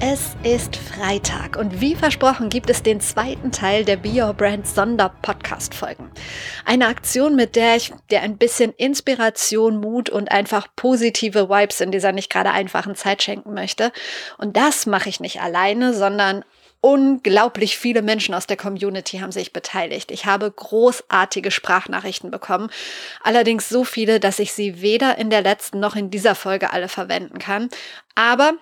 Es ist Freitag und wie versprochen gibt es den zweiten Teil der Be Your Brand Sonder-Podcast-Folgen. Eine Aktion, mit der ich dir ein bisschen Inspiration, Mut und einfach positive Vibes in dieser nicht gerade einfachen Zeit schenken möchte. Und das mache ich nicht alleine, sondern unglaublich viele Menschen aus der Community haben sich beteiligt. Ich habe großartige Sprachnachrichten bekommen. Allerdings so viele, dass ich sie weder in der letzten noch in dieser Folge alle verwenden kann. Aber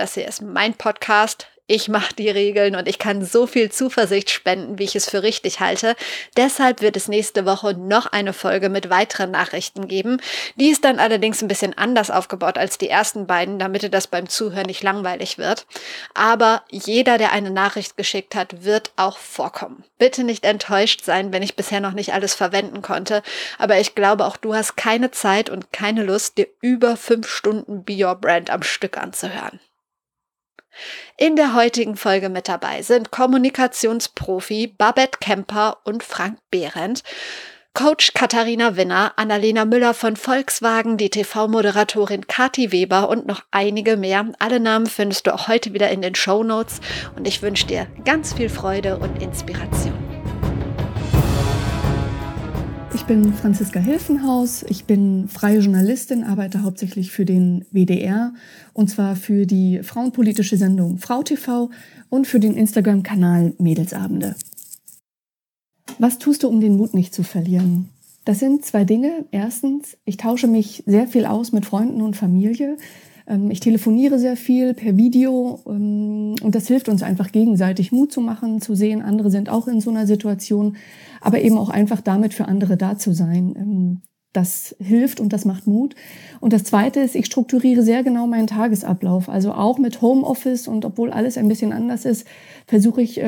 das hier ist mein Podcast. Ich mache die Regeln und ich kann so viel Zuversicht spenden, wie ich es für richtig halte. Deshalb wird es nächste Woche noch eine Folge mit weiteren Nachrichten geben. Die ist dann allerdings ein bisschen anders aufgebaut als die ersten beiden, damit das beim Zuhören nicht langweilig wird. Aber jeder, der eine Nachricht geschickt hat, wird auch vorkommen. Bitte nicht enttäuscht sein, wenn ich bisher noch nicht alles verwenden konnte. Aber ich glaube, auch du hast keine Zeit und keine Lust, dir über fünf Stunden Be Your Brand am Stück anzuhören. In der heutigen Folge mit dabei sind Kommunikationsprofi Babette Kemper und Frank Behrendt, Coach Katharina Winner, Annalena Müller von Volkswagen, die TV-Moderatorin Kati Weber und noch einige mehr. Alle Namen findest du auch heute wieder in den Show Notes und ich wünsche dir ganz viel Freude und Inspiration. Ich bin Franziska Hilfenhaus. Ich bin freie Journalistin, arbeite hauptsächlich für den WDR und zwar für die frauenpolitische Sendung Frau TV und für den Instagram-Kanal Mädelsabende. Was tust du, um den Mut nicht zu verlieren? Das sind zwei Dinge. Erstens, ich tausche mich sehr viel aus mit Freunden und Familie. Ähm, ich telefoniere sehr viel per Video ähm, und das hilft uns einfach gegenseitig Mut zu machen, zu sehen, andere sind auch in so einer Situation, aber eben auch einfach damit für andere da zu sein. Ähm, das hilft und das macht Mut. Und das Zweite ist, ich strukturiere sehr genau meinen Tagesablauf. Also auch mit Homeoffice und obwohl alles ein bisschen anders ist, versuche ich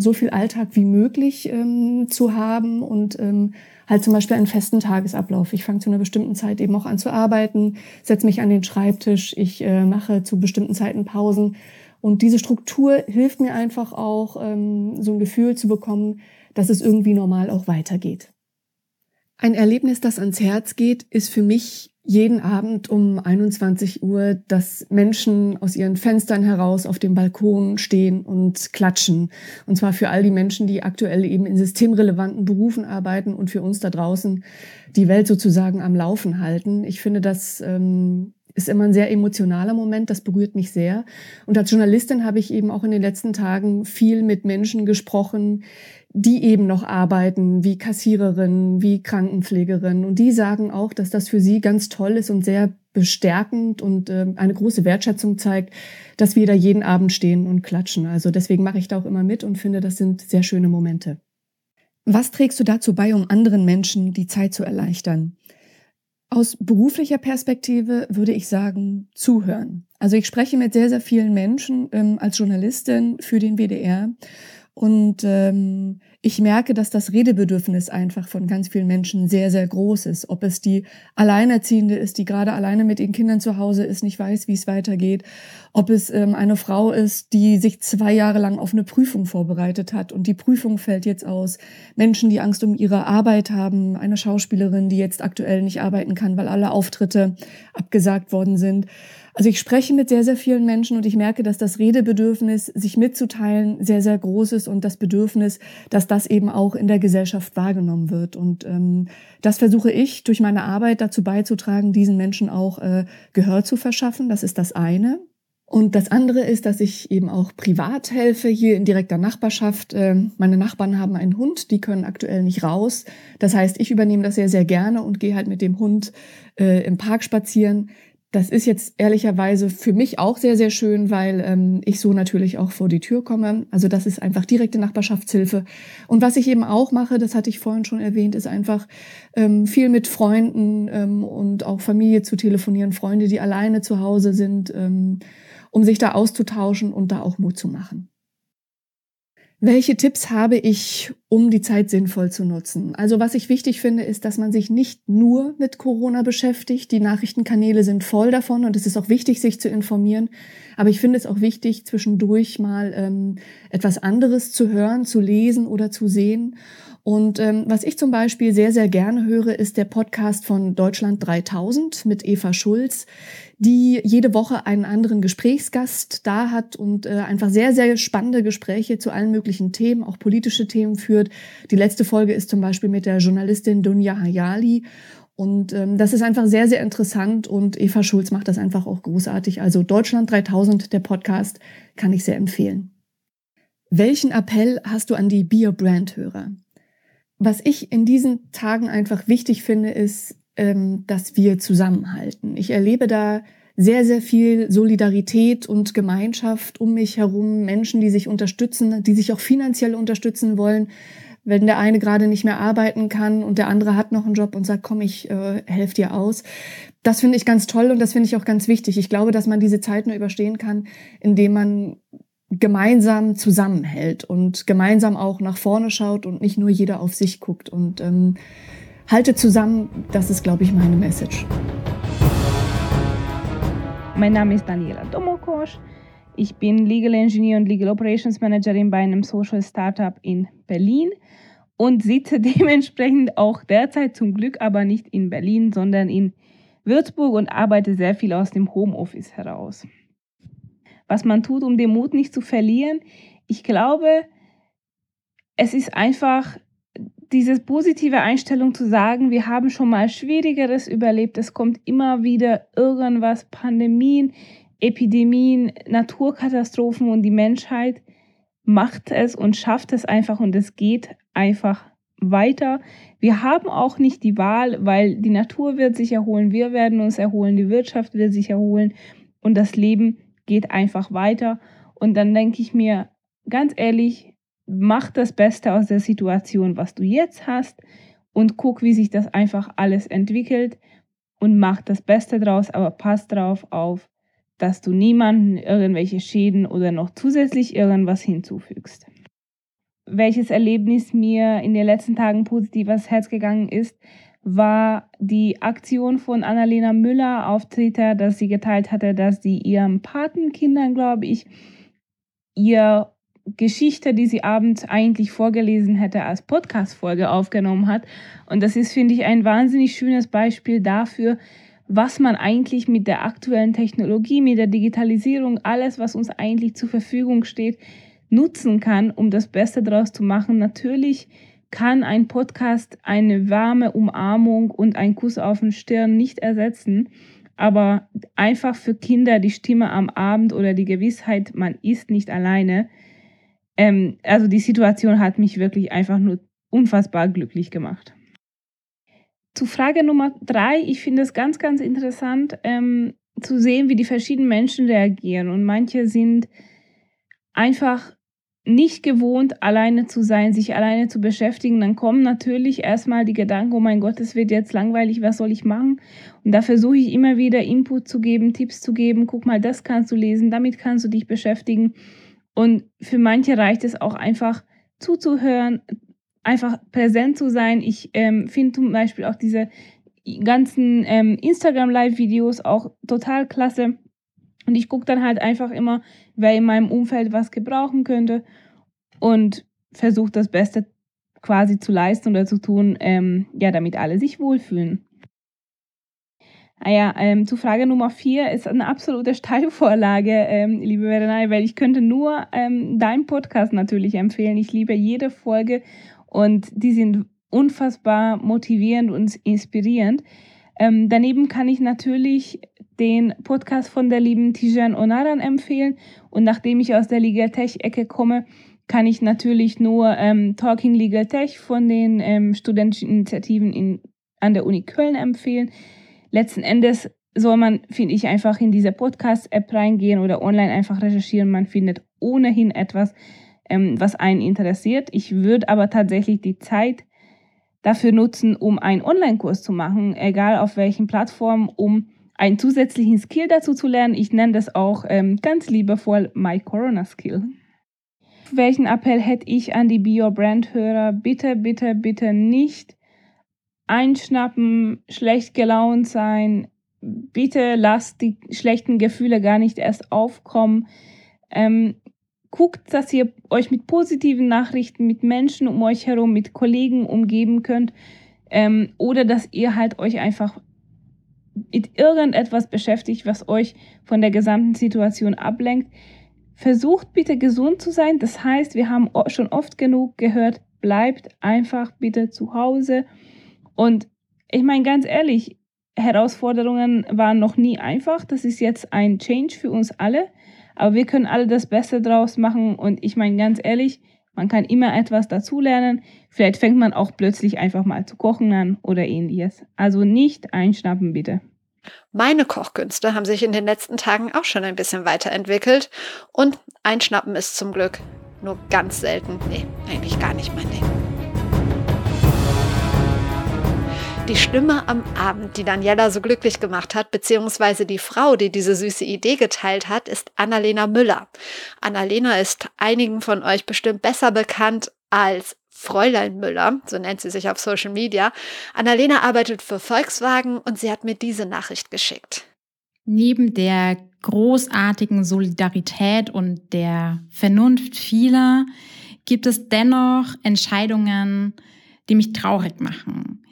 so viel Alltag wie möglich zu haben und halt zum Beispiel einen festen Tagesablauf. Ich fange zu einer bestimmten Zeit eben auch an zu arbeiten, setze mich an den Schreibtisch, ich äh, mache zu bestimmten Zeiten Pausen. Und diese Struktur hilft mir einfach auch, ähm, so ein Gefühl zu bekommen, dass es irgendwie normal auch weitergeht. Ein Erlebnis, das ans Herz geht, ist für mich jeden Abend um 21 Uhr, dass Menschen aus ihren Fenstern heraus auf dem Balkon stehen und klatschen. Und zwar für all die Menschen, die aktuell eben in systemrelevanten Berufen arbeiten und für uns da draußen die Welt sozusagen am Laufen halten. Ich finde, das ähm, ist immer ein sehr emotionaler Moment, das berührt mich sehr. Und als Journalistin habe ich eben auch in den letzten Tagen viel mit Menschen gesprochen, die eben noch arbeiten, wie Kassiererinnen, wie Krankenpflegerinnen. Und die sagen auch, dass das für sie ganz toll ist und sehr bestärkend und äh, eine große Wertschätzung zeigt, dass wir da jeden Abend stehen und klatschen. Also deswegen mache ich da auch immer mit und finde, das sind sehr schöne Momente. Was trägst du dazu bei, um anderen Menschen die Zeit zu erleichtern? Aus beruflicher Perspektive würde ich sagen, zuhören. Also ich spreche mit sehr, sehr vielen Menschen ähm, als Journalistin für den WDR und ähm, ich merke, dass das Redebedürfnis einfach von ganz vielen Menschen sehr, sehr groß ist. Ob es die Alleinerziehende ist, die gerade alleine mit ihren Kindern zu Hause ist, nicht weiß, wie es weitergeht. Ob es ähm, eine Frau ist, die sich zwei Jahre lang auf eine Prüfung vorbereitet hat und die Prüfung fällt jetzt aus. Menschen, die Angst um ihre Arbeit haben. Eine Schauspielerin, die jetzt aktuell nicht arbeiten kann, weil alle Auftritte abgesagt worden sind. Also ich spreche mit sehr, sehr vielen Menschen und ich merke, dass das Redebedürfnis, sich mitzuteilen, sehr, sehr groß ist und das Bedürfnis, dass das eben auch in der Gesellschaft wahrgenommen wird. Und ähm, das versuche ich durch meine Arbeit dazu beizutragen, diesen Menschen auch äh, Gehör zu verschaffen. Das ist das eine. Und das andere ist, dass ich eben auch privat helfe, hier in direkter Nachbarschaft. Ähm, meine Nachbarn haben einen Hund, die können aktuell nicht raus. Das heißt, ich übernehme das sehr, sehr gerne und gehe halt mit dem Hund äh, im Park spazieren. Das ist jetzt ehrlicherweise für mich auch sehr, sehr schön, weil ähm, ich so natürlich auch vor die Tür komme. Also das ist einfach direkte Nachbarschaftshilfe. Und was ich eben auch mache, das hatte ich vorhin schon erwähnt, ist einfach ähm, viel mit Freunden ähm, und auch Familie zu telefonieren, Freunde, die alleine zu Hause sind, ähm, um sich da auszutauschen und da auch Mut zu machen. Welche Tipps habe ich, um die Zeit sinnvoll zu nutzen? Also was ich wichtig finde, ist, dass man sich nicht nur mit Corona beschäftigt. Die Nachrichtenkanäle sind voll davon und es ist auch wichtig, sich zu informieren. Aber ich finde es auch wichtig, zwischendurch mal ähm, etwas anderes zu hören, zu lesen oder zu sehen. Und ähm, was ich zum Beispiel sehr, sehr gerne höre, ist der Podcast von Deutschland 3000 mit Eva Schulz, die jede Woche einen anderen Gesprächsgast da hat und äh, einfach sehr, sehr spannende Gespräche zu allen möglichen Themen, auch politische Themen führt. Die letzte Folge ist zum Beispiel mit der Journalistin Dunja Hayali. Und ähm, das ist einfach sehr, sehr interessant und Eva Schulz macht das einfach auch großartig. Also Deutschland 3000, der Podcast, kann ich sehr empfehlen. Welchen Appell hast du an die Beer Brand Hörer? Was ich in diesen Tagen einfach wichtig finde, ist, ähm, dass wir zusammenhalten. Ich erlebe da sehr, sehr viel Solidarität und Gemeinschaft um mich herum, Menschen, die sich unterstützen, die sich auch finanziell unterstützen wollen. Wenn der eine gerade nicht mehr arbeiten kann und der andere hat noch einen Job und sagt, komm, ich äh, helfe dir aus. Das finde ich ganz toll und das finde ich auch ganz wichtig. Ich glaube, dass man diese Zeit nur überstehen kann, indem man gemeinsam zusammenhält und gemeinsam auch nach vorne schaut und nicht nur jeder auf sich guckt. Und ähm, halte zusammen, das ist, glaube ich, meine Message. Mein Name ist Daniela Domokosch. Ich bin Legal Engineer und Legal Operations Managerin bei einem Social Startup in Berlin und sitze dementsprechend auch derzeit zum Glück aber nicht in Berlin, sondern in Würzburg und arbeite sehr viel aus dem Homeoffice heraus was man tut, um den Mut nicht zu verlieren. Ich glaube, es ist einfach diese positive Einstellung zu sagen, wir haben schon mal Schwierigeres überlebt, es kommt immer wieder irgendwas, Pandemien, Epidemien, Naturkatastrophen und die Menschheit macht es und schafft es einfach und es geht einfach weiter. Wir haben auch nicht die Wahl, weil die Natur wird sich erholen, wir werden uns erholen, die Wirtschaft wird sich erholen und das Leben geht einfach weiter. Und dann denke ich mir, ganz ehrlich, mach das Beste aus der Situation, was du jetzt hast und guck, wie sich das einfach alles entwickelt und mach das Beste draus, aber pass drauf auf, dass du niemanden irgendwelche Schäden oder noch zusätzlich irgendwas hinzufügst. Welches Erlebnis mir in den letzten Tagen positiv ans Herz gegangen ist, war die Aktion von Annalena Müller auf Twitter, dass sie geteilt hatte, dass sie ihren Patenkindern, glaube ich, ihr Geschichte, die sie abends eigentlich vorgelesen hätte, als Podcast-Folge aufgenommen hat. Und das ist, finde ich, ein wahnsinnig schönes Beispiel dafür, was man eigentlich mit der aktuellen Technologie, mit der Digitalisierung, alles, was uns eigentlich zur Verfügung steht, nutzen kann, um das Beste daraus zu machen. Natürlich kann ein Podcast eine warme Umarmung und ein Kuss auf den Stirn nicht ersetzen, aber einfach für Kinder die Stimme am Abend oder die Gewissheit, man ist nicht alleine. Ähm, also die Situation hat mich wirklich einfach nur unfassbar glücklich gemacht. Zu Frage Nummer drei, ich finde es ganz, ganz interessant ähm, zu sehen, wie die verschiedenen Menschen reagieren. Und manche sind einfach nicht gewohnt, alleine zu sein, sich alleine zu beschäftigen, dann kommen natürlich erstmal die Gedanken, oh mein Gott, es wird jetzt langweilig, was soll ich machen? Und da versuche ich immer wieder Input zu geben, Tipps zu geben, guck mal, das kannst du lesen, damit kannst du dich beschäftigen. Und für manche reicht es auch einfach zuzuhören, einfach präsent zu sein. Ich ähm, finde zum Beispiel auch diese ganzen ähm, Instagram-Live-Videos auch total klasse und ich gucke dann halt einfach immer, wer in meinem Umfeld was gebrauchen könnte und versuche das Beste quasi zu leisten oder zu tun, ähm, ja, damit alle sich wohlfühlen. Ah ja, ähm, zu Frage Nummer vier ist eine absolute Steilvorlage, ähm, liebe Verenai, weil ich könnte nur ähm, deinen Podcast natürlich empfehlen. Ich liebe jede Folge und die sind unfassbar motivierend und inspirierend. Ähm, daneben kann ich natürlich den Podcast von der lieben Tijan Onaran empfehlen. Und nachdem ich aus der Legal Tech-Ecke komme, kann ich natürlich nur ähm, Talking Legal Tech von den ähm, studentischen Initiativen in, an der Uni Köln empfehlen. Letzten Endes soll man, finde ich, einfach in diese Podcast-App reingehen oder online einfach recherchieren. Man findet ohnehin etwas, ähm, was einen interessiert. Ich würde aber tatsächlich die Zeit dafür nutzen, um einen Online-Kurs zu machen, egal auf welchen Plattformen, um einen zusätzlichen Skill dazu zu lernen. Ich nenne das auch ähm, ganz liebevoll My Corona Skill. welchen Appell hätte ich an die Be Your Brand Hörer? Bitte, bitte, bitte nicht einschnappen, schlecht gelaunt sein. Bitte lasst die schlechten Gefühle gar nicht erst aufkommen. Ähm, guckt, dass ihr euch mit positiven Nachrichten, mit Menschen um euch herum, mit Kollegen umgeben könnt. Ähm, oder dass ihr halt euch einfach mit irgendetwas beschäftigt, was euch von der gesamten Situation ablenkt. Versucht bitte gesund zu sein. Das heißt, wir haben schon oft genug gehört, bleibt einfach bitte zu Hause. Und ich meine ganz ehrlich, Herausforderungen waren noch nie einfach. Das ist jetzt ein Change für uns alle. Aber wir können alle das Beste draus machen. Und ich meine ganz ehrlich, man kann immer etwas dazulernen. Vielleicht fängt man auch plötzlich einfach mal zu kochen an oder ähnliches. Also nicht einschnappen, bitte. Meine Kochkünste haben sich in den letzten Tagen auch schon ein bisschen weiterentwickelt. Und einschnappen ist zum Glück nur ganz selten. Nee, eigentlich gar nicht mein Ding. Die Stimme am Abend, die Daniela so glücklich gemacht hat, beziehungsweise die Frau, die diese süße Idee geteilt hat, ist Annalena Müller. Annalena ist einigen von euch bestimmt besser bekannt als Fräulein Müller, so nennt sie sich auf Social Media. Annalena arbeitet für Volkswagen und sie hat mir diese Nachricht geschickt. Neben der großartigen Solidarität und der Vernunft vieler gibt es dennoch Entscheidungen, die mich traurig machen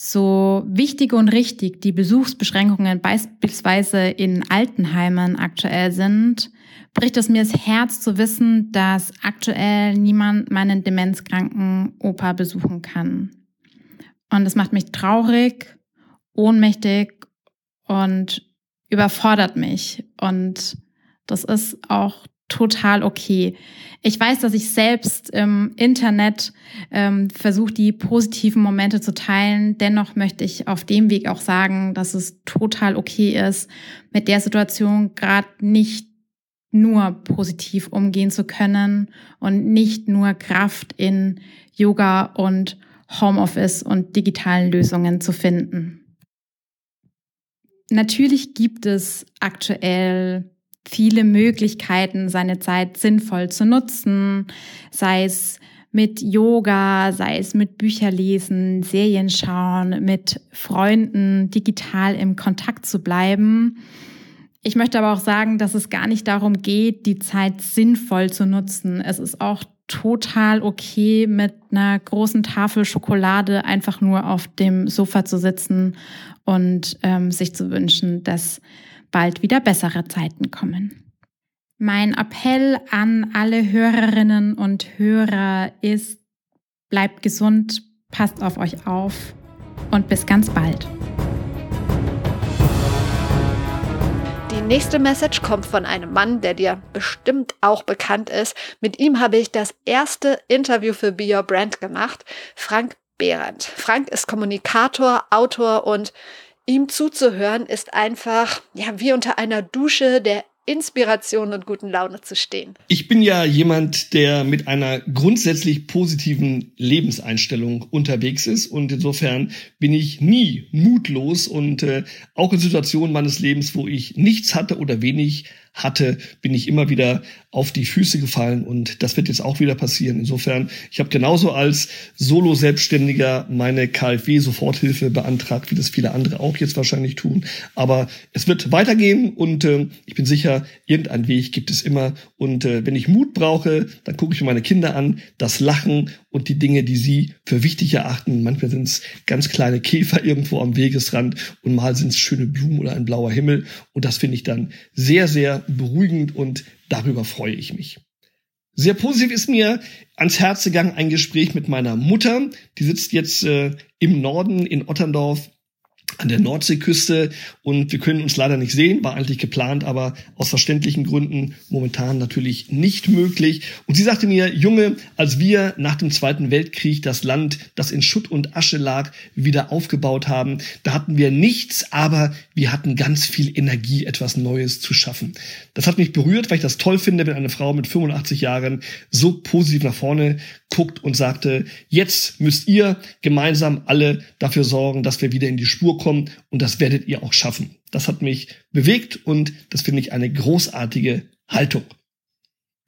so wichtig und richtig die Besuchsbeschränkungen beispielsweise in Altenheimen aktuell sind, bricht es mir das Herz zu wissen, dass aktuell niemand meinen demenzkranken Opa besuchen kann. Und das macht mich traurig, ohnmächtig und überfordert mich. Und das ist auch total okay. Ich weiß, dass ich selbst im Internet ähm, versuche, die positiven Momente zu teilen. Dennoch möchte ich auf dem Weg auch sagen, dass es total okay ist, mit der Situation gerade nicht nur positiv umgehen zu können und nicht nur Kraft in Yoga und Homeoffice und digitalen Lösungen zu finden. Natürlich gibt es aktuell viele Möglichkeiten, seine Zeit sinnvoll zu nutzen, sei es mit Yoga, sei es mit Bücherlesen, Serien schauen, mit Freunden digital im Kontakt zu bleiben. Ich möchte aber auch sagen, dass es gar nicht darum geht, die Zeit sinnvoll zu nutzen. Es ist auch total okay, mit einer großen Tafel Schokolade einfach nur auf dem Sofa zu sitzen und ähm, sich zu wünschen, dass bald wieder bessere Zeiten kommen. Mein Appell an alle Hörerinnen und Hörer ist, bleibt gesund, passt auf euch auf und bis ganz bald. Die nächste Message kommt von einem Mann, der dir bestimmt auch bekannt ist. Mit ihm habe ich das erste Interview für Be Your Brand gemacht. Frank Behrendt. Frank ist Kommunikator, Autor und ihm zuzuhören ist einfach, ja, wie unter einer Dusche der Inspiration und guten Laune zu stehen. Ich bin ja jemand, der mit einer grundsätzlich positiven Lebenseinstellung unterwegs ist und insofern bin ich nie mutlos und äh, auch in Situationen meines Lebens, wo ich nichts hatte oder wenig hatte, bin ich immer wieder auf die Füße gefallen und das wird jetzt auch wieder passieren. Insofern, ich habe genauso als Solo-Selbstständiger meine KfW-Soforthilfe beantragt, wie das viele andere auch jetzt wahrscheinlich tun. Aber es wird weitergehen und äh, ich bin sicher, irgendeinen Weg gibt es immer. Und äh, wenn ich Mut brauche, dann gucke ich mir meine Kinder an, das Lachen und die Dinge, die sie für wichtig erachten. Manchmal sind es ganz kleine Käfer irgendwo am Wegesrand und mal sind es schöne Blumen oder ein blauer Himmel. Und das finde ich dann sehr, sehr beruhigend und darüber freue ich mich. Sehr positiv ist mir ans Herz gegangen ein Gespräch mit meiner Mutter. Die sitzt jetzt äh, im Norden in Otterndorf an der Nordseeküste und wir können uns leider nicht sehen, war eigentlich geplant, aber aus verständlichen Gründen momentan natürlich nicht möglich. Und sie sagte mir, Junge, als wir nach dem Zweiten Weltkrieg das Land, das in Schutt und Asche lag, wieder aufgebaut haben, da hatten wir nichts, aber wir hatten ganz viel Energie, etwas Neues zu schaffen. Das hat mich berührt, weil ich das toll finde, wenn eine Frau mit 85 Jahren so positiv nach vorne guckt und sagte, jetzt müsst ihr gemeinsam alle dafür sorgen, dass wir wieder in die Spur kommen und das werdet ihr auch schaffen. Das hat mich bewegt und das finde ich eine großartige Haltung.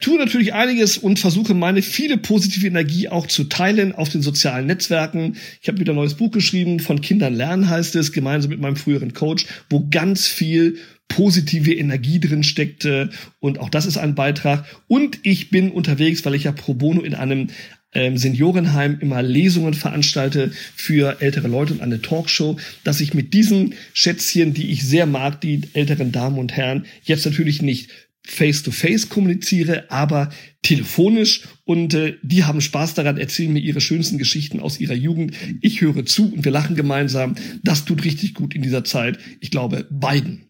Tue natürlich einiges und versuche meine viele positive Energie auch zu teilen auf den sozialen Netzwerken. Ich habe wieder ein neues Buch geschrieben, von Kindern lernen heißt es, gemeinsam mit meinem früheren Coach, wo ganz viel positive Energie drin steckte und auch das ist ein Beitrag. Und ich bin unterwegs, weil ich ja pro bono in einem ähm, Seniorenheim immer Lesungen veranstalte für ältere Leute und eine Talkshow, dass ich mit diesen Schätzchen, die ich sehr mag, die älteren Damen und Herren, jetzt natürlich nicht face-to-face -face kommuniziere, aber telefonisch und äh, die haben Spaß daran, erzählen mir ihre schönsten Geschichten aus ihrer Jugend. Ich höre zu und wir lachen gemeinsam. Das tut richtig gut in dieser Zeit. Ich glaube, beiden.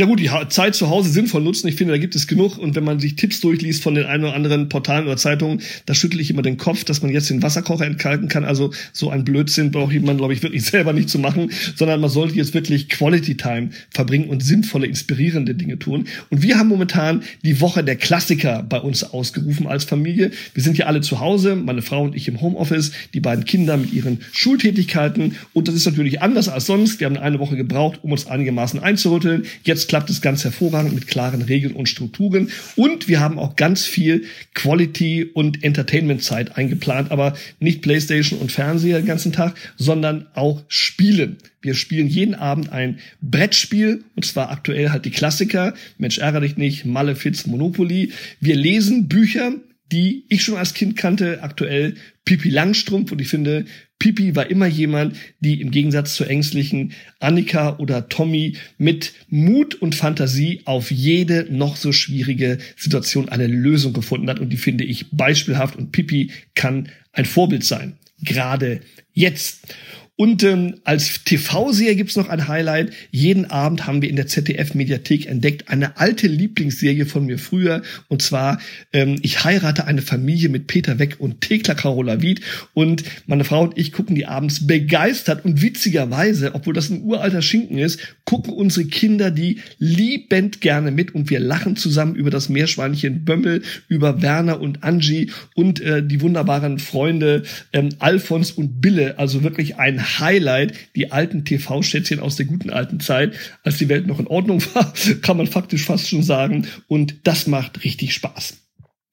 Ja gut, die Zeit zu Hause sinnvoll nutzen. Ich finde, da gibt es genug. Und wenn man sich Tipps durchliest von den ein oder anderen Portalen oder Zeitungen, da schüttle ich immer den Kopf, dass man jetzt den Wasserkocher entkalken kann. Also so ein Blödsinn braucht jemand, glaube ich, wirklich selber nicht zu machen, sondern man sollte jetzt wirklich Quality Time verbringen und sinnvolle, inspirierende Dinge tun. Und wir haben momentan die Woche der Klassiker bei uns ausgerufen als Familie. Wir sind ja alle zu Hause, meine Frau und ich im Homeoffice, die beiden Kinder mit ihren Schultätigkeiten. Und das ist natürlich anders als sonst. Wir haben eine Woche gebraucht, um uns einigermaßen einzurütteln. Jetzt klappt es ganz hervorragend mit klaren Regeln und Strukturen. Und wir haben auch ganz viel Quality und Entertainment-Zeit eingeplant, aber nicht Playstation und Fernseher den ganzen Tag, sondern auch Spielen. Wir spielen jeden Abend ein Brettspiel, und zwar aktuell halt die Klassiker. Mensch, ärgere dich nicht, Malefiz, Monopoly. Wir lesen Bücher, die ich schon als Kind kannte, aktuell Pipi Langstrumpf und ich finde, Pipi war immer jemand, die im Gegensatz zur ängstlichen Annika oder Tommy mit Mut und Fantasie auf jede noch so schwierige Situation eine Lösung gefunden hat und die finde ich beispielhaft und Pipi kann ein Vorbild sein. Gerade jetzt. Und ähm, als TV-Serie gibt's noch ein Highlight. Jeden Abend haben wir in der ZDF-Mediathek entdeckt eine alte Lieblingsserie von mir früher. Und zwar ähm, Ich heirate eine Familie mit Peter Weck und Thekla Carola Wied. Und meine Frau und ich gucken die abends begeistert und witzigerweise, obwohl das ein uralter Schinken ist, gucken unsere Kinder die liebend gerne mit und wir lachen zusammen über das Meerschweinchen Bömmel, über Werner und Angie und äh, die wunderbaren Freunde ähm, Alfons und Bille. Also wirklich ein Highlight, die alten TV-Schätzchen aus der guten alten Zeit, als die Welt noch in Ordnung war, kann man faktisch fast schon sagen. Und das macht richtig Spaß.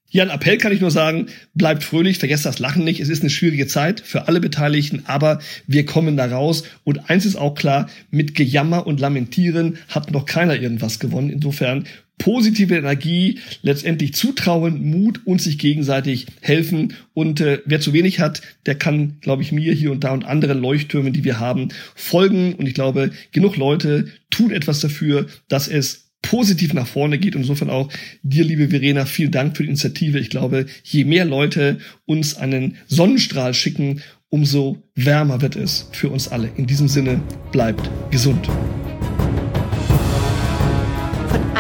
Hier ein Appell kann ich nur sagen, bleibt fröhlich, vergesst das Lachen nicht. Es ist eine schwierige Zeit für alle Beteiligten, aber wir kommen da raus. Und eins ist auch klar, mit Gejammer und Lamentieren hat noch keiner irgendwas gewonnen. Insofern positive Energie, letztendlich Zutrauen, Mut und sich gegenseitig helfen. Und äh, wer zu wenig hat, der kann, glaube ich, mir hier und da und anderen Leuchttürmen, die wir haben, folgen. Und ich glaube, genug Leute tun etwas dafür, dass es positiv nach vorne geht. Und insofern auch dir, liebe Verena, vielen Dank für die Initiative. Ich glaube, je mehr Leute uns einen Sonnenstrahl schicken, umso wärmer wird es für uns alle. In diesem Sinne, bleibt gesund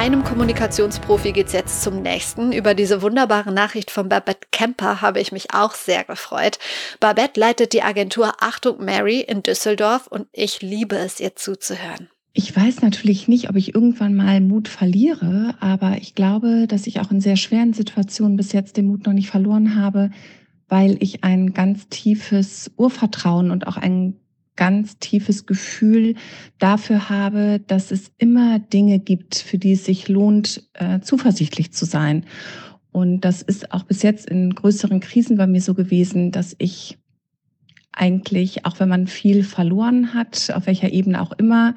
einem Kommunikationsprofi geht's jetzt zum nächsten. Über diese wunderbare Nachricht von Babette Kemper habe ich mich auch sehr gefreut. Babette leitet die Agentur Achtung Mary in Düsseldorf und ich liebe es, ihr zuzuhören. Ich weiß natürlich nicht, ob ich irgendwann mal Mut verliere, aber ich glaube, dass ich auch in sehr schweren Situationen bis jetzt den Mut noch nicht verloren habe, weil ich ein ganz tiefes Urvertrauen und auch ein ganz tiefes Gefühl dafür habe, dass es immer Dinge gibt, für die es sich lohnt, äh, zuversichtlich zu sein. Und das ist auch bis jetzt in größeren Krisen bei mir so gewesen, dass ich eigentlich, auch wenn man viel verloren hat, auf welcher Ebene auch immer,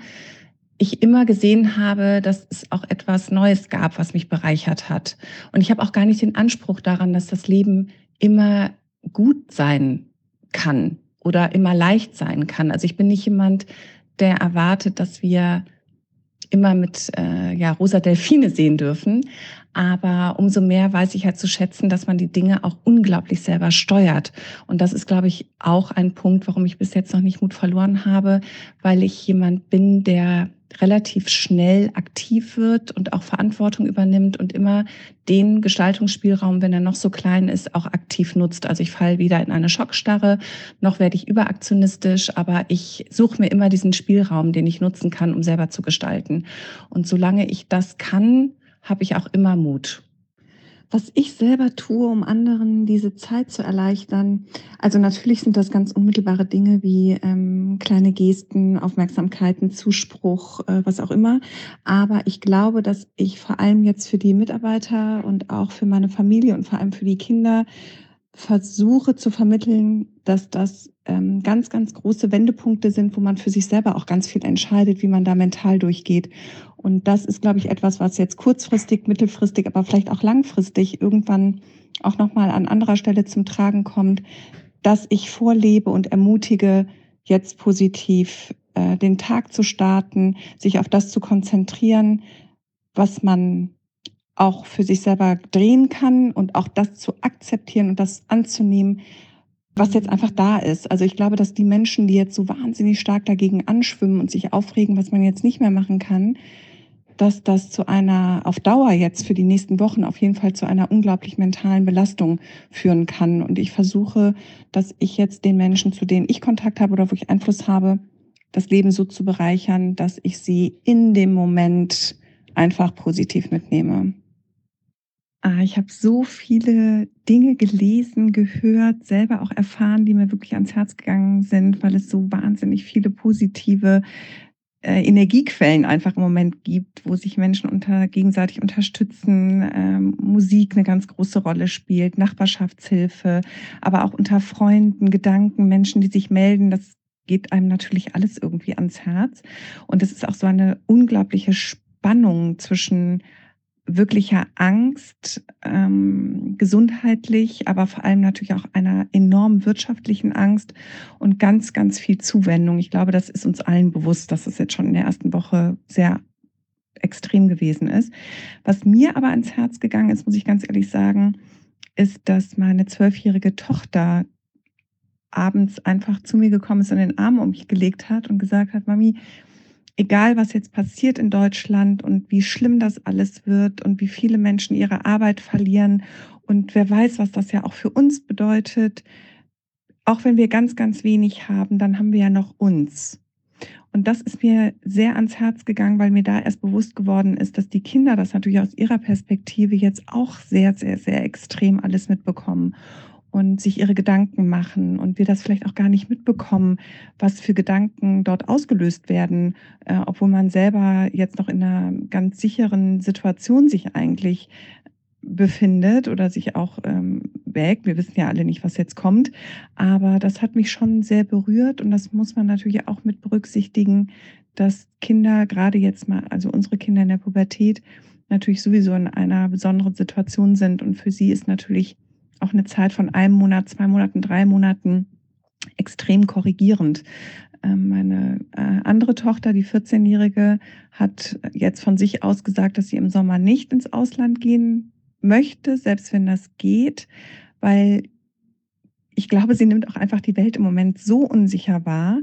ich immer gesehen habe, dass es auch etwas Neues gab, was mich bereichert hat. Und ich habe auch gar nicht den Anspruch daran, dass das Leben immer gut sein kann oder immer leicht sein kann. Also ich bin nicht jemand, der erwartet, dass wir immer mit äh, ja, rosa Delfine sehen dürfen. Aber umso mehr weiß ich halt zu schätzen, dass man die Dinge auch unglaublich selber steuert. Und das ist, glaube ich, auch ein Punkt, warum ich bis jetzt noch nicht Mut verloren habe, weil ich jemand bin, der relativ schnell aktiv wird und auch Verantwortung übernimmt und immer den Gestaltungsspielraum, wenn er noch so klein ist, auch aktiv nutzt. Also ich falle weder in eine Schockstarre, noch werde ich überaktionistisch, aber ich suche mir immer diesen Spielraum, den ich nutzen kann, um selber zu gestalten. Und solange ich das kann, habe ich auch immer Mut. Was ich selber tue, um anderen diese Zeit zu erleichtern, also natürlich sind das ganz unmittelbare Dinge wie ähm, kleine Gesten, Aufmerksamkeiten, Zuspruch, äh, was auch immer. Aber ich glaube, dass ich vor allem jetzt für die Mitarbeiter und auch für meine Familie und vor allem für die Kinder versuche zu vermitteln, dass das ähm, ganz, ganz große Wendepunkte sind, wo man für sich selber auch ganz viel entscheidet, wie man da mental durchgeht. Und das ist, glaube ich, etwas, was jetzt kurzfristig, mittelfristig, aber vielleicht auch langfristig irgendwann auch nochmal an anderer Stelle zum Tragen kommt, dass ich vorlebe und ermutige, jetzt positiv äh, den Tag zu starten, sich auf das zu konzentrieren, was man auch für sich selber drehen kann und auch das zu akzeptieren und das anzunehmen, was jetzt einfach da ist. Also ich glaube, dass die Menschen, die jetzt so wahnsinnig stark dagegen anschwimmen und sich aufregen, was man jetzt nicht mehr machen kann, dass das zu einer, auf Dauer jetzt für die nächsten Wochen auf jeden Fall zu einer unglaublich mentalen Belastung führen kann. Und ich versuche, dass ich jetzt den Menschen, zu denen ich Kontakt habe oder wo ich Einfluss habe, das Leben so zu bereichern, dass ich sie in dem Moment einfach positiv mitnehme. Ah, ich habe so viele Dinge gelesen, gehört, selber auch erfahren, die mir wirklich ans Herz gegangen sind, weil es so wahnsinnig viele positive äh, Energiequellen einfach im Moment gibt, wo sich Menschen unter, gegenseitig unterstützen, ähm, Musik eine ganz große Rolle spielt, Nachbarschaftshilfe, aber auch unter Freunden, Gedanken, Menschen, die sich melden. Das geht einem natürlich alles irgendwie ans Herz. Und es ist auch so eine unglaubliche Spannung zwischen wirklicher Angst, ähm, gesundheitlich, aber vor allem natürlich auch einer enormen wirtschaftlichen Angst und ganz, ganz viel Zuwendung. Ich glaube, das ist uns allen bewusst, dass es jetzt schon in der ersten Woche sehr extrem gewesen ist. Was mir aber ans Herz gegangen ist, muss ich ganz ehrlich sagen, ist, dass meine zwölfjährige Tochter abends einfach zu mir gekommen ist und den Arm um mich gelegt hat und gesagt hat, Mami, egal was jetzt passiert in Deutschland und wie schlimm das alles wird und wie viele Menschen ihre Arbeit verlieren und wer weiß, was das ja auch für uns bedeutet, auch wenn wir ganz, ganz wenig haben, dann haben wir ja noch uns. Und das ist mir sehr ans Herz gegangen, weil mir da erst bewusst geworden ist, dass die Kinder das natürlich aus ihrer Perspektive jetzt auch sehr, sehr, sehr extrem alles mitbekommen und sich ihre Gedanken machen und wir das vielleicht auch gar nicht mitbekommen, was für Gedanken dort ausgelöst werden, äh, obwohl man selber jetzt noch in einer ganz sicheren Situation sich eigentlich befindet oder sich auch ähm, wägt. Wir wissen ja alle nicht, was jetzt kommt, aber das hat mich schon sehr berührt und das muss man natürlich auch mit berücksichtigen, dass Kinder gerade jetzt mal, also unsere Kinder in der Pubertät, natürlich sowieso in einer besonderen Situation sind und für sie ist natürlich auch eine Zeit von einem Monat, zwei Monaten, drei Monaten extrem korrigierend. Ähm, meine äh, andere Tochter, die 14-Jährige, hat jetzt von sich aus gesagt, dass sie im Sommer nicht ins Ausland gehen möchte, selbst wenn das geht, weil ich glaube, sie nimmt auch einfach die Welt im Moment so unsicher wahr,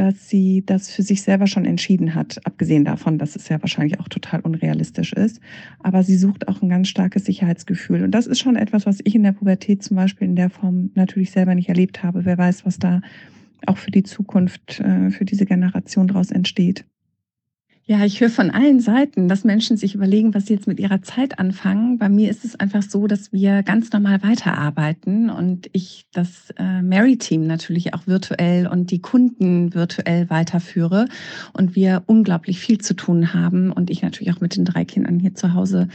dass sie das für sich selber schon entschieden hat, abgesehen davon, dass es ja wahrscheinlich auch total unrealistisch ist. Aber sie sucht auch ein ganz starkes Sicherheitsgefühl. Und das ist schon etwas, was ich in der Pubertät zum Beispiel in der Form natürlich selber nicht erlebt habe. Wer weiß, was da auch für die Zukunft, äh, für diese Generation daraus entsteht. Ja, ich höre von allen Seiten, dass Menschen sich überlegen, was sie jetzt mit ihrer Zeit anfangen. Bei mir ist es einfach so, dass wir ganz normal weiterarbeiten und ich das äh, Mary-Team natürlich auch virtuell und die Kunden virtuell weiterführe und wir unglaublich viel zu tun haben und ich natürlich auch mit den drei Kindern hier zu Hause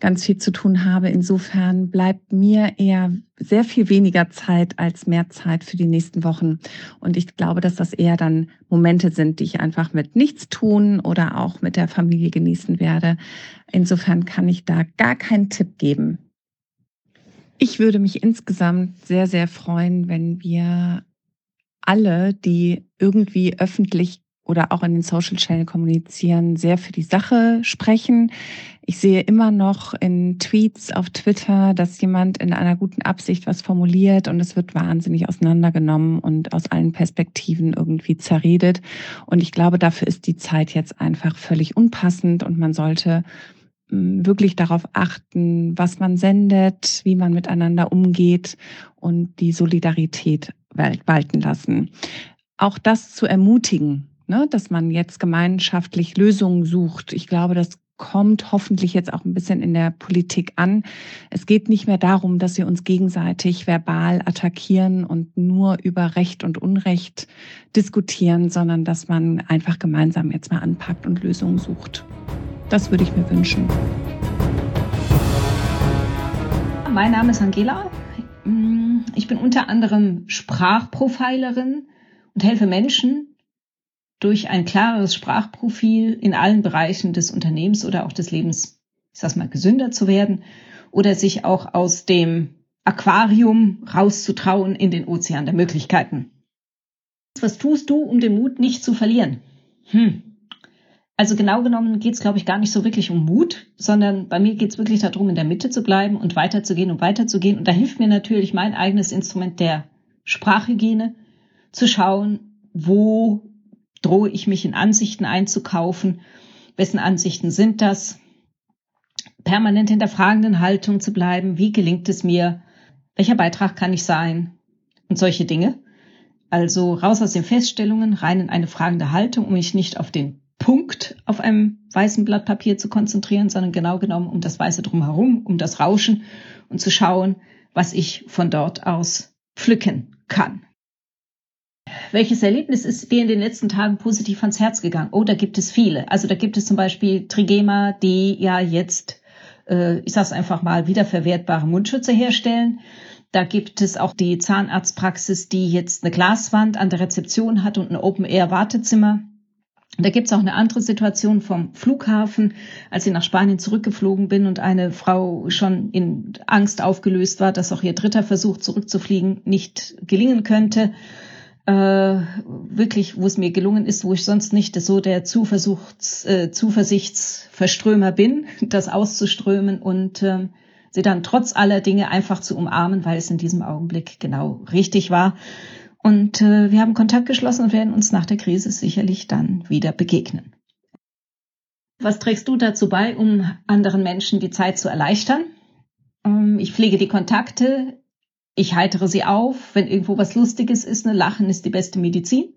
ganz viel zu tun habe. Insofern bleibt mir eher sehr viel weniger Zeit als mehr Zeit für die nächsten Wochen. Und ich glaube, dass das eher dann Momente sind, die ich einfach mit nichts tun oder auch mit der Familie genießen werde. Insofern kann ich da gar keinen Tipp geben. Ich würde mich insgesamt sehr, sehr freuen, wenn wir alle, die irgendwie öffentlich oder auch in den Social Channel kommunizieren, sehr für die Sache sprechen. Ich sehe immer noch in Tweets auf Twitter, dass jemand in einer guten Absicht was formuliert und es wird wahnsinnig auseinandergenommen und aus allen Perspektiven irgendwie zerredet. Und ich glaube, dafür ist die Zeit jetzt einfach völlig unpassend und man sollte hm, wirklich darauf achten, was man sendet, wie man miteinander umgeht und die Solidarität walten lassen. Auch das zu ermutigen, ne, dass man jetzt gemeinschaftlich Lösungen sucht. Ich glaube, das kommt hoffentlich jetzt auch ein bisschen in der Politik an. Es geht nicht mehr darum, dass wir uns gegenseitig verbal attackieren und nur über Recht und Unrecht diskutieren, sondern dass man einfach gemeinsam jetzt mal anpackt und Lösungen sucht. Das würde ich mir wünschen. Mein Name ist Angela. Ich bin unter anderem Sprachprofilerin und helfe Menschen, durch ein klareres Sprachprofil in allen Bereichen des Unternehmens oder auch des Lebens, ich sag's mal, gesünder zu werden oder sich auch aus dem Aquarium rauszutrauen in den Ozean der Möglichkeiten. Was tust du, um den Mut nicht zu verlieren? Hm. Also genau genommen geht's, glaube ich, gar nicht so wirklich um Mut, sondern bei mir geht's wirklich darum, in der Mitte zu bleiben und weiterzugehen und weiterzugehen. Und da hilft mir natürlich mein eigenes Instrument der Sprachhygiene, zu schauen, wo drohe ich mich in Ansichten einzukaufen? Wessen Ansichten sind das? Permanent in der fragenden Haltung zu bleiben. Wie gelingt es mir? Welcher Beitrag kann ich sein? Und solche Dinge. Also raus aus den Feststellungen, rein in eine fragende Haltung, um mich nicht auf den Punkt auf einem weißen Blatt Papier zu konzentrieren, sondern genau genommen um das Weiße drumherum, um das Rauschen und zu schauen, was ich von dort aus pflücken kann. Welches Erlebnis ist dir in den letzten Tagen positiv ans Herz gegangen? Oh, da gibt es viele. Also da gibt es zum Beispiel Trigema, die ja jetzt, äh, ich sag's einfach mal, wiederverwertbare Mundschütze herstellen. Da gibt es auch die Zahnarztpraxis, die jetzt eine Glaswand an der Rezeption hat und ein Open-Air-Wartezimmer. Da gibt's auch eine andere Situation vom Flughafen, als ich nach Spanien zurückgeflogen bin und eine Frau schon in Angst aufgelöst war, dass auch ihr dritter Versuch zurückzufliegen nicht gelingen könnte äh, wirklich, wo es mir gelungen ist, wo ich sonst nicht so der Zuversuchts, äh, Zuversichtsverströmer bin, das auszuströmen und äh, sie dann trotz aller Dinge einfach zu umarmen, weil es in diesem Augenblick genau richtig war. Und äh, wir haben Kontakt geschlossen und werden uns nach der Krise sicherlich dann wieder begegnen. Was trägst du dazu bei, um anderen Menschen die Zeit zu erleichtern? Ähm, ich pflege die Kontakte ich heitere sie auf, wenn irgendwo was Lustiges ist. Ne? Lachen ist die beste Medizin.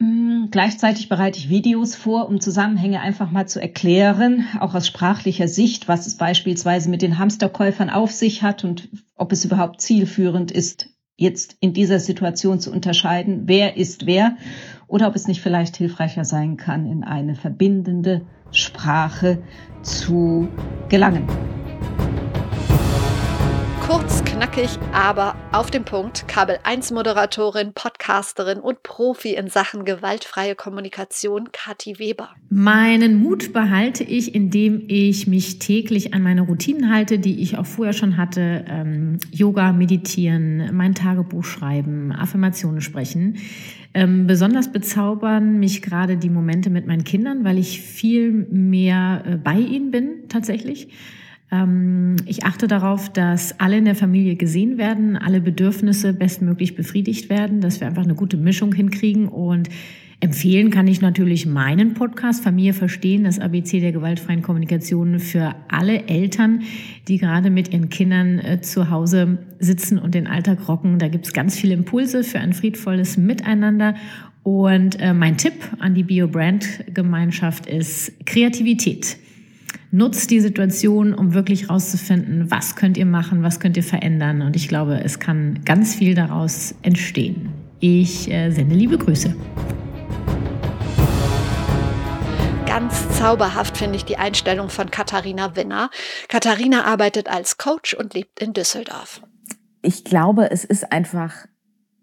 Hm, gleichzeitig bereite ich Videos vor, um Zusammenhänge einfach mal zu erklären, auch aus sprachlicher Sicht, was es beispielsweise mit den Hamsterkäufern auf sich hat und ob es überhaupt zielführend ist, jetzt in dieser Situation zu unterscheiden, wer ist wer oder ob es nicht vielleicht hilfreicher sein kann, in eine verbindende Sprache zu gelangen. Kurz, knackig, aber auf dem Punkt. Kabel 1 Moderatorin, Podcasterin und Profi in Sachen gewaltfreie Kommunikation, Kathi Weber. Meinen Mut behalte ich, indem ich mich täglich an meine Routinen halte, die ich auch vorher schon hatte. Ähm, Yoga, meditieren, mein Tagebuch schreiben, Affirmationen sprechen. Ähm, besonders bezaubern mich gerade die Momente mit meinen Kindern, weil ich viel mehr äh, bei ihnen bin tatsächlich. Ähm, ich achte darauf, dass alle in der Familie gesehen werden, alle Bedürfnisse bestmöglich befriedigt werden, dass wir einfach eine gute Mischung hinkriegen und Empfehlen kann ich natürlich meinen Podcast Familie verstehen, das ABC der gewaltfreien Kommunikation für alle Eltern, die gerade mit ihren Kindern äh, zu Hause sitzen und den Alltag rocken. Da gibt es ganz viele Impulse für ein friedvolles Miteinander. Und äh, mein Tipp an die Bio-Brand-Gemeinschaft ist Kreativität. Nutzt die Situation, um wirklich rauszufinden, was könnt ihr machen, was könnt ihr verändern. Und ich glaube, es kann ganz viel daraus entstehen. Ich äh, sende liebe Grüße. Ganz zauberhaft finde ich die Einstellung von Katharina Winner. Katharina arbeitet als Coach und lebt in Düsseldorf. Ich glaube, es ist einfach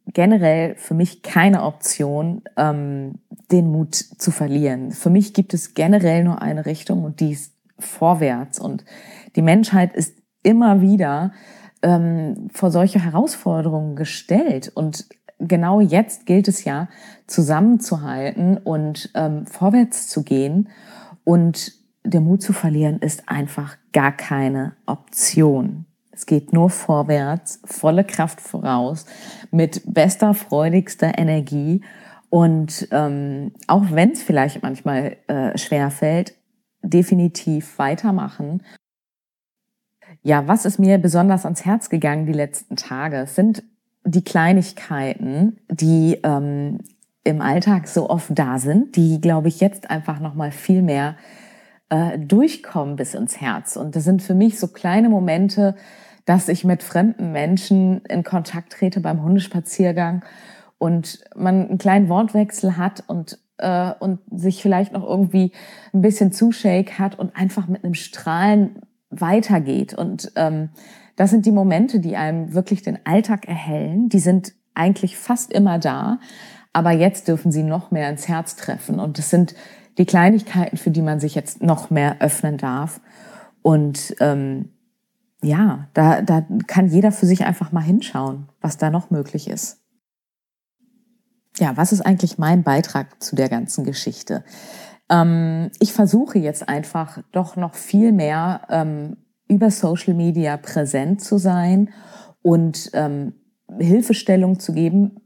generell für mich keine Option, ähm, den Mut zu verlieren. Für mich gibt es generell nur eine Richtung und die ist vorwärts. Und die Menschheit ist immer wieder ähm, vor solche Herausforderungen gestellt. Und genau jetzt gilt es ja, zusammenzuhalten und ähm, vorwärts zu gehen. Und der Mut zu verlieren ist einfach gar keine Option. Es geht nur vorwärts, volle Kraft voraus, mit bester, freudigster Energie. Und ähm, auch wenn es vielleicht manchmal äh, schwer fällt, definitiv weitermachen. Ja, was ist mir besonders ans Herz gegangen die letzten Tage, sind die Kleinigkeiten, die ähm, im Alltag so oft da sind, die, glaube ich, jetzt einfach noch mal viel mehr äh, durchkommen bis ins Herz. Und das sind für mich so kleine Momente, dass ich mit fremden Menschen in Kontakt trete beim Hundespaziergang und man einen kleinen Wortwechsel hat und äh, und sich vielleicht noch irgendwie ein bisschen zushake hat und einfach mit einem Strahlen weitergeht. Und ähm, das sind die Momente, die einem wirklich den Alltag erhellen. Die sind eigentlich fast immer da, aber jetzt dürfen sie noch mehr ins Herz treffen. Und das sind die Kleinigkeiten, für die man sich jetzt noch mehr öffnen darf. Und ähm, ja, da, da kann jeder für sich einfach mal hinschauen, was da noch möglich ist. Ja, was ist eigentlich mein Beitrag zu der ganzen Geschichte? Ähm, ich versuche jetzt einfach doch noch viel mehr ähm, über Social Media präsent zu sein und ähm, Hilfestellung zu geben,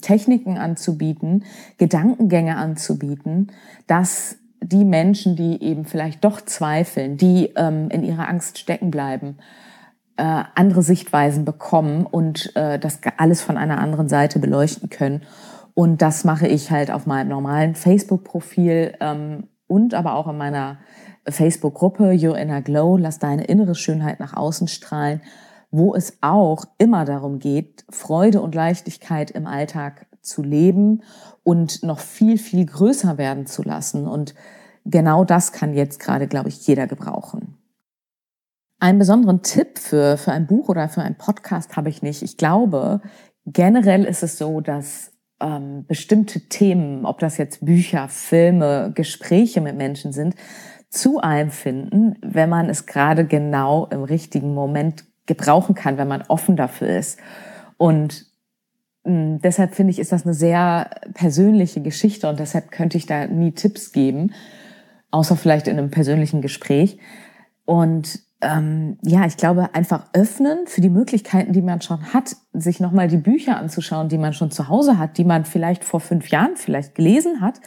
Techniken anzubieten, Gedankengänge anzubieten, dass die Menschen, die eben vielleicht doch zweifeln, die ähm, in ihrer Angst stecken bleiben, äh, andere Sichtweisen bekommen und äh, das alles von einer anderen Seite beleuchten können. Und das mache ich halt auf meinem normalen Facebook-Profil ähm, und aber auch in meiner Facebook-Gruppe Your Inner Glow, lass deine innere Schönheit nach außen strahlen, wo es auch immer darum geht, Freude und Leichtigkeit im Alltag zu leben und noch viel, viel größer werden zu lassen. Und genau das kann jetzt gerade, glaube ich, jeder gebrauchen. Einen besonderen Tipp für, für ein Buch oder für einen Podcast habe ich nicht. Ich glaube, generell ist es so, dass ähm, bestimmte Themen, ob das jetzt Bücher, Filme, Gespräche mit Menschen sind, zu einem finden, wenn man es gerade genau im richtigen Moment gebrauchen kann, wenn man offen dafür ist. Und mh, hm, deshalb finde ich, ist das eine sehr persönliche Geschichte und deshalb könnte ich da nie Tipps geben, außer vielleicht in einem persönlichen Gespräch. Und ähm, ja, ich glaube, einfach öffnen für die Möglichkeiten, die man schon hat, sich nochmal die Bücher anzuschauen, die man schon zu Hause hat, die man vielleicht vor fünf Jahren vielleicht gelesen hat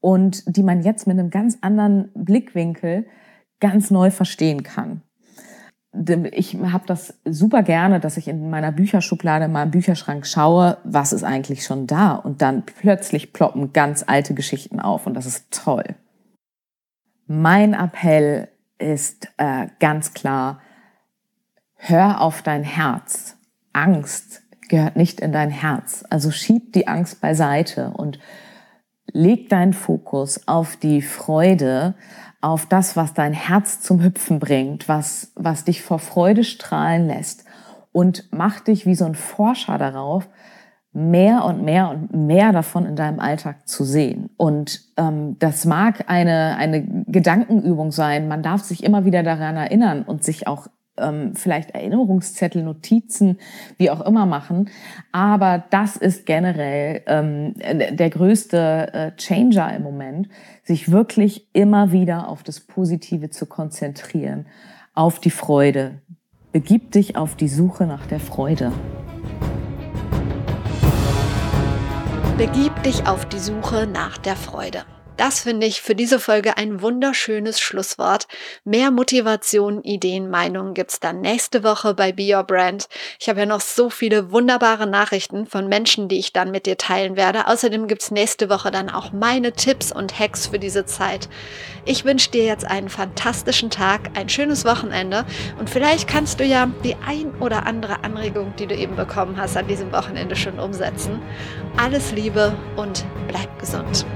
und die man jetzt mit einem ganz anderen Blickwinkel ganz neu verstehen kann ich habe das super gerne, dass ich in meiner Bücherschublade, in meinem Bücherschrank schaue, was ist eigentlich schon da. Und dann plötzlich ploppen ganz alte Geschichten auf und das ist toll. Mein Appell ist äh, ganz klar, hör auf dein Herz. Angst gehört nicht in dein Herz. Also schieb die Angst beiseite und leg deinen Fokus auf die Freude, auf das, was dein Herz zum Hüpfen bringt, was, was dich vor Freude strahlen lässt und mach dich wie so ein Forscher darauf, mehr und mehr und mehr davon in deinem Alltag zu sehen. Und ähm, das mag eine, eine Gedankenübung sein. Man darf sich immer wieder daran erinnern und sich auch ähm, vielleicht Erinnerungszettel, Notizen, wie auch immer machen. Aber das ist generell ähm, der größte äh, Changer im Moment, sich wirklich immer wieder auf das Positive zu konzentrieren, auf die Freude. Begib dich auf die Suche nach der Freude. Begib dich auf die Suche nach der Freude. Das finde ich für diese Folge ein wunderschönes Schlusswort. Mehr Motivation, Ideen, Meinungen gibt's dann nächste Woche bei Be Your Brand. Ich habe ja noch so viele wunderbare Nachrichten von Menschen, die ich dann mit dir teilen werde. Außerdem gibt's nächste Woche dann auch meine Tipps und Hacks für diese Zeit. Ich wünsche dir jetzt einen fantastischen Tag, ein schönes Wochenende und vielleicht kannst du ja die ein oder andere Anregung, die du eben bekommen hast, an diesem Wochenende schon umsetzen. Alles Liebe und bleib gesund.